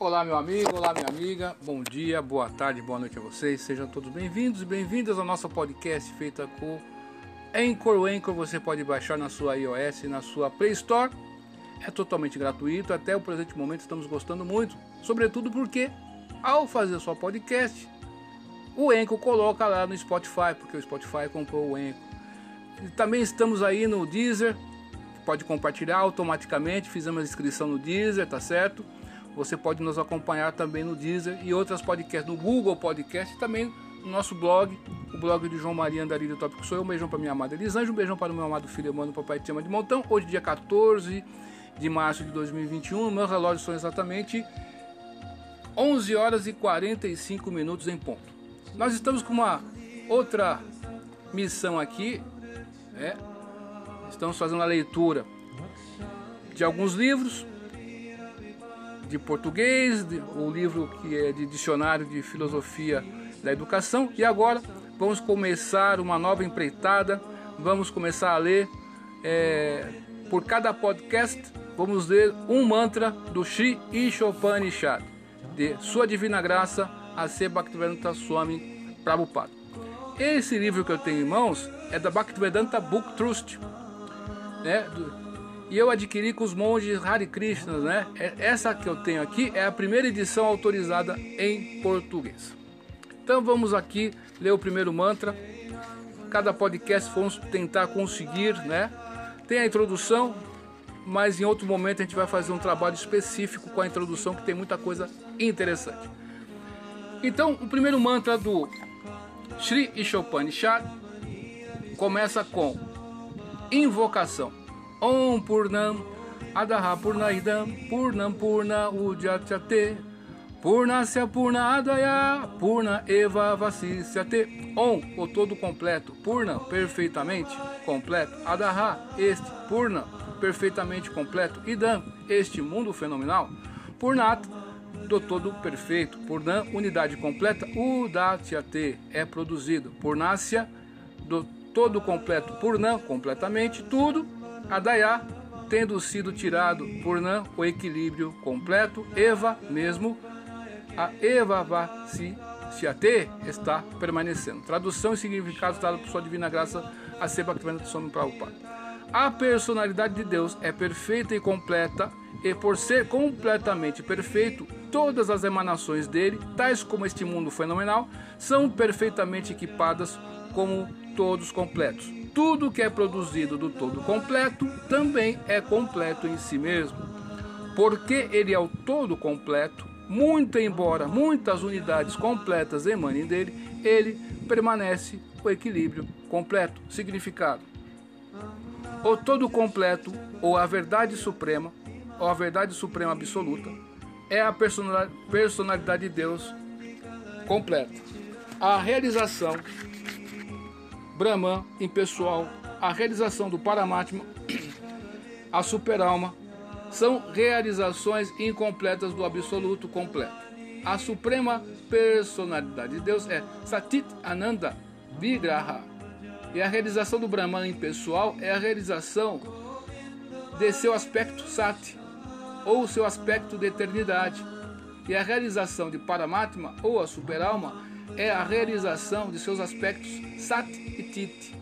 Olá, meu amigo, olá, minha amiga. Bom dia, boa tarde, boa noite a vocês. Sejam todos bem-vindos e bem-vindas ao nosso podcast feita com Anchor. O Anchor você pode baixar na sua iOS na sua Play Store. É totalmente gratuito. Até o presente momento estamos gostando muito, sobretudo porque ao fazer sua podcast, o Anchor coloca lá no Spotify, porque o Spotify comprou o Anchor. E também estamos aí no Deezer, pode compartilhar automaticamente. Fizemos a inscrição no Deezer, tá certo? Você pode nos acompanhar também no Deezer e outras podcasts, no Google Podcast e também no nosso blog, o blog de João Maria Andarilho Tópico Sou eu. Um beijão para minha amada Elisângela, um beijão para o meu amado filho Emmanuel, papai te ama de montão. Hoje, dia 14 de março de 2021, meus relógios são exatamente 11 horas e 45 minutos em ponto. Nós estamos com uma outra missão aqui, é, estamos fazendo a leitura de alguns livros de português, de, o livro que é de dicionário de filosofia da educação. E agora vamos começar uma nova empreitada. Vamos começar a ler é, por cada podcast. Vamos ler um mantra do Sri Ishopanishad, de Sua Divina Graça, a ser Bhaktivedanta Swami Prabhupada. Esse livro que eu tenho em mãos é da Bhaktivedanta Book Trust, né? E eu adquiri com os monges Hare Krishnas, né? É, essa que eu tenho aqui é a primeira edição autorizada em português. Então vamos aqui ler o primeiro mantra. Cada podcast vamos tentar conseguir, né? Tem a introdução, mas em outro momento a gente vai fazer um trabalho específico com a introdução que tem muita coisa interessante. Então, o primeiro mantra do Sri Ishopanishad começa com invocação. Om Purnam Adaha Purnaidam Purnam Purna Ujachate Purnasya Purna Adaya Purna Eva Vasisyate. Om, o todo completo Purna, perfeitamente completo. Adaha, este Purna, perfeitamente completo. Idam, este mundo fenomenal. Purnat, do todo perfeito. Purnam, unidade completa Udachyate, é produzido. Purnasya, do todo completo. Purnam, completamente tudo Adayá, tendo sido tirado por Nã o equilíbrio completo, Eva mesmo, a Eva Vasisyate está permanecendo. Tradução e significado dado por sua divina graça a Seba Swami Prabhupada. A personalidade de Deus é perfeita e completa, e por ser completamente perfeito, todas as emanações dele, tais como este mundo fenomenal, são perfeitamente equipadas como todos completos tudo que é produzido do todo completo também é completo em si mesmo. Porque ele é o todo completo, muito embora muitas unidades completas emanem dele, ele permanece o equilíbrio completo. Significado: o todo completo, ou a verdade suprema, ou a verdade suprema absoluta, é a personalidade de Deus completa. A realização Brahman impessoal, a realização do Paramatma, a superalma, são realizações incompletas do absoluto completo. A suprema personalidade de Deus é Satit Ananda Vigraha. E a realização do Brahman impessoal é a realização de seu aspecto Sati, ou seu aspecto de eternidade. E a realização de Paramatma, ou a superalma, é a realização de seus aspectos Sat e Tit,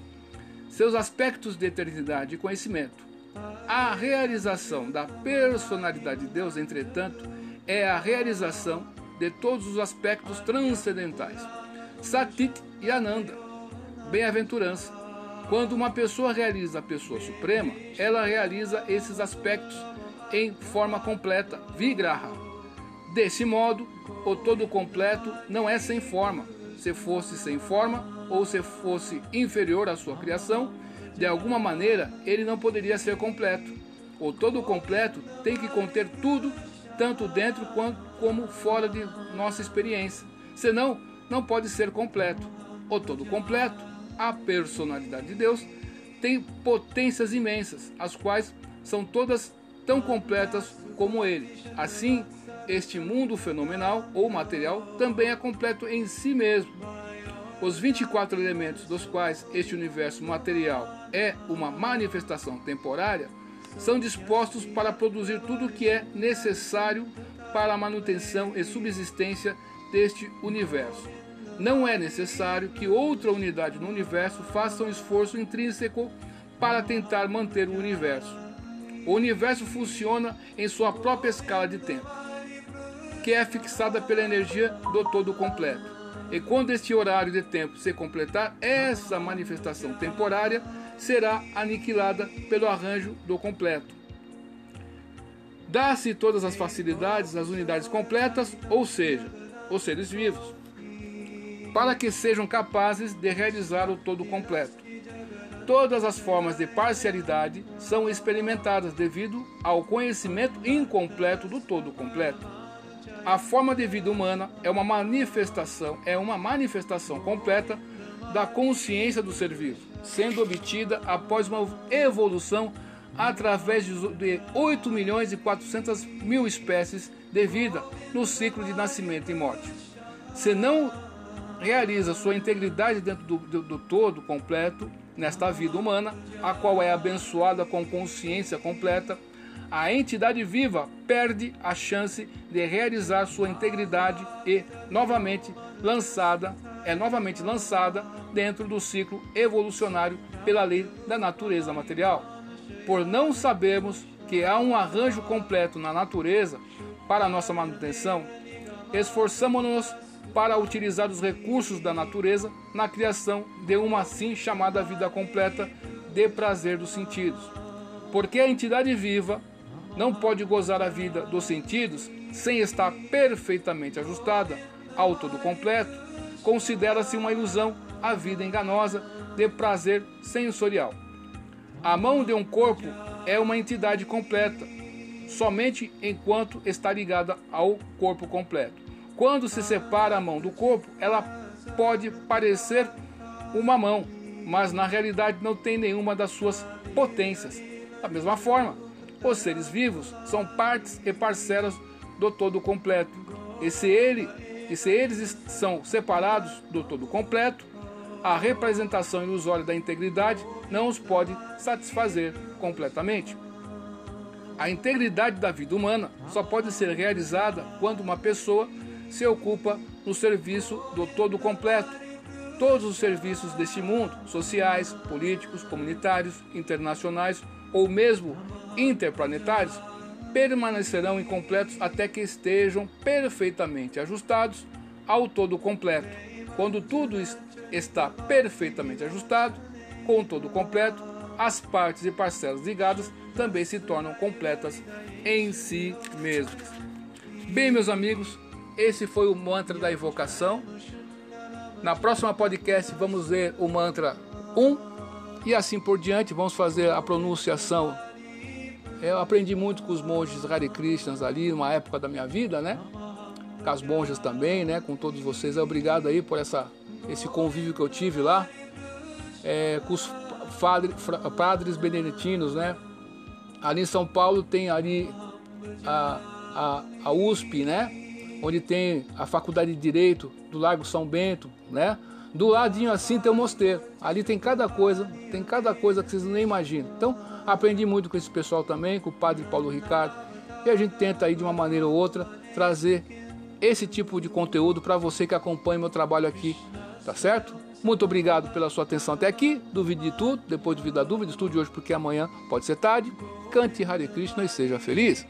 seus aspectos de eternidade e conhecimento. A realização da personalidade de Deus, entretanto, é a realização de todos os aspectos transcendentais. Satit e Ananda, bem-aventurança. Quando uma pessoa realiza a pessoa suprema, ela realiza esses aspectos em forma completa, vigraha. Desse modo, o todo completo não é sem forma. Se fosse sem forma ou se fosse inferior à sua criação, de alguma maneira ele não poderia ser completo. O todo completo tem que conter tudo, tanto dentro quanto como fora de nossa experiência. Senão, não pode ser completo. O todo completo, a personalidade de Deus, tem potências imensas, as quais são todas tão completas como ele. Assim, este mundo fenomenal ou material também é completo em si mesmo. Os 24 elementos dos quais este universo material é uma manifestação temporária são dispostos para produzir tudo o que é necessário para a manutenção e subsistência deste universo. Não é necessário que outra unidade no universo faça um esforço intrínseco para tentar manter o universo. O universo funciona em sua própria escala de tempo, que é fixada pela energia do todo completo. E quando este horário de tempo se completar, essa manifestação temporária será aniquilada pelo arranjo do completo. Dá-se todas as facilidades às unidades completas, ou seja, os seres vivos, para que sejam capazes de realizar o todo completo. Todas as formas de parcialidade são experimentadas devido ao conhecimento incompleto do todo completo. A forma de vida humana é uma manifestação, é uma manifestação completa da consciência do ser vivo, sendo obtida após uma evolução através de 8 milhões e 400 mil espécies de vida no ciclo de nascimento e morte. Se não realiza sua integridade dentro do, do, do todo completo nesta vida humana, a qual é abençoada com consciência completa, a entidade viva perde a chance de realizar sua integridade e novamente lançada é novamente lançada dentro do ciclo evolucionário pela lei da natureza material. Por não sabermos que há um arranjo completo na natureza para nossa manutenção, esforçamos-nos para utilizar os recursos da natureza na criação de uma assim chamada vida completa de prazer dos sentidos. Porque a entidade viva não pode gozar a vida dos sentidos sem estar perfeitamente ajustada ao todo completo, considera-se uma ilusão a vida enganosa de prazer sensorial. A mão de um corpo é uma entidade completa, somente enquanto está ligada ao corpo completo. Quando se separa a mão do corpo, ela pode parecer uma mão, mas na realidade não tem nenhuma das suas potências. Da mesma forma, os seres vivos são partes e parcelas do todo completo. E se, ele, e se eles são separados do todo completo, a representação ilusória da integridade não os pode satisfazer completamente. A integridade da vida humana só pode ser realizada quando uma pessoa se ocupa no serviço do todo completo. Todos os serviços deste mundo, sociais, políticos, comunitários, internacionais ou mesmo interplanetários permanecerão incompletos até que estejam perfeitamente ajustados ao todo completo. Quando tudo está perfeitamente ajustado com o todo completo, as partes e parcelas ligadas também se tornam completas em si mesmas. Bem, meus amigos, esse foi o mantra da invocação. Na próxima podcast vamos ver o mantra 1 e assim por diante. Vamos fazer a pronunciação eu aprendi muito com os monges Hare Krishnas ali, numa época da minha vida, né? Com as monjas também, né? Com todos vocês. Obrigado aí por essa, esse convívio que eu tive lá. É, com os padre, padres beneditinos, né? Ali em São Paulo tem ali a, a, a USP, né? Onde tem a Faculdade de Direito do Largo São Bento, né? Do ladinho assim tem o mosteiro. Ali tem cada coisa, tem cada coisa que vocês nem imaginam. Então, Aprendi muito com esse pessoal também, com o padre Paulo Ricardo. E a gente tenta aí de uma maneira ou outra trazer esse tipo de conteúdo para você que acompanha meu trabalho aqui, tá certo? Muito obrigado pela sua atenção até aqui. Duvide de tudo, depois de vida dúvida, estude hoje porque amanhã pode ser tarde. Cante Hare Krishna e seja feliz.